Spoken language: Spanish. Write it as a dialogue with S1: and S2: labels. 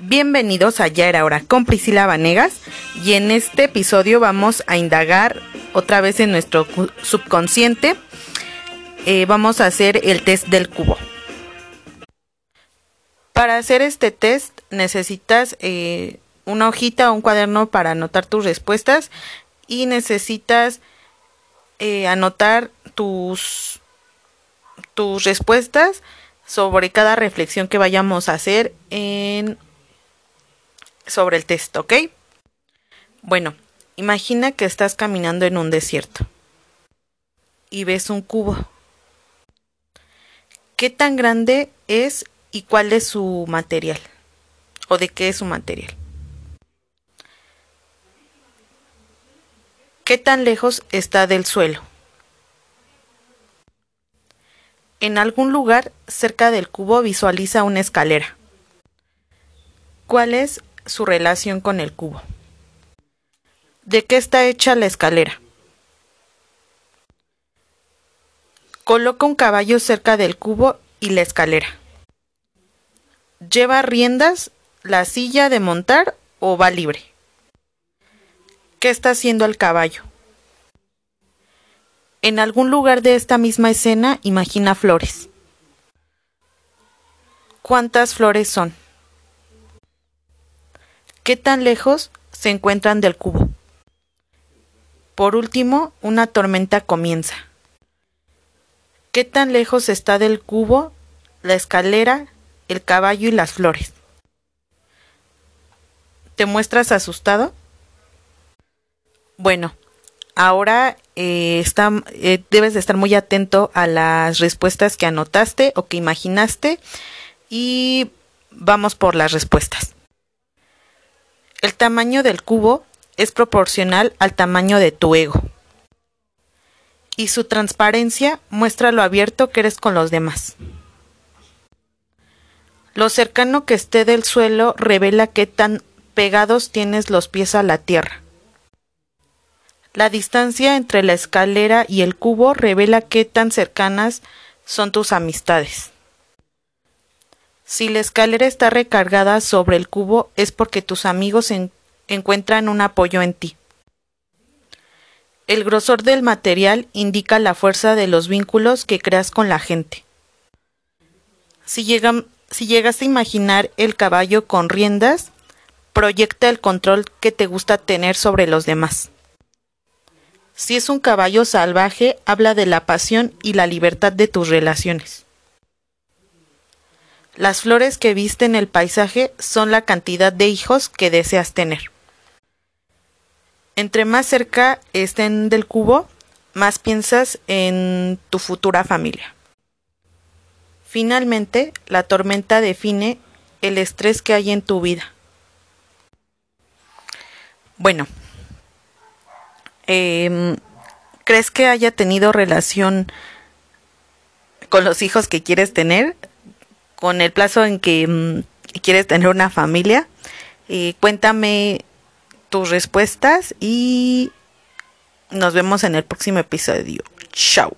S1: Bienvenidos a Ya era hora con Priscila Vanegas y en este episodio vamos a indagar otra vez en nuestro subconsciente. Eh, vamos a hacer el test del cubo. Para hacer este test necesitas eh, una hojita o un cuaderno para anotar tus respuestas y necesitas eh, anotar tus, tus respuestas sobre cada reflexión que vayamos a hacer en sobre el test, ¿ok? Bueno, imagina que estás caminando en un desierto y ves un cubo. ¿Qué tan grande es y cuál es su material? ¿O de qué es su material? ¿Qué tan lejos está del suelo? En algún lugar cerca del cubo visualiza una escalera. ¿Cuál es su relación con el cubo. ¿De qué está hecha la escalera? Coloca un caballo cerca del cubo y la escalera. ¿Lleva riendas la silla de montar o va libre? ¿Qué está haciendo el caballo? En algún lugar de esta misma escena imagina flores. ¿Cuántas flores son? ¿Qué tan lejos se encuentran del cubo? Por último, una tormenta comienza. ¿Qué tan lejos está del cubo la escalera, el caballo y las flores? ¿Te muestras asustado? Bueno, ahora eh, eh, debes de estar muy atento a las respuestas que anotaste o que imaginaste y vamos por las respuestas. El tamaño del cubo es proporcional al tamaño de tu ego. Y su transparencia muestra lo abierto que eres con los demás. Lo cercano que esté del suelo revela qué tan pegados tienes los pies a la tierra. La distancia entre la escalera y el cubo revela qué tan cercanas son tus amistades. Si la escalera está recargada sobre el cubo es porque tus amigos encuentran un apoyo en ti. El grosor del material indica la fuerza de los vínculos que creas con la gente. Si, si llegas a imaginar el caballo con riendas, proyecta el control que te gusta tener sobre los demás. Si es un caballo salvaje, habla de la pasión y la libertad de tus relaciones. Las flores que viste en el paisaje son la cantidad de hijos que deseas tener. Entre más cerca estén del cubo, más piensas en tu futura familia. Finalmente, la tormenta define el estrés que hay en tu vida. Bueno, em, ¿crees que haya tenido relación con los hijos que quieres tener? Con el plazo en que mm, quieres tener una familia. y cuéntame tus respuestas y nos vemos en el próximo episodio. Chao.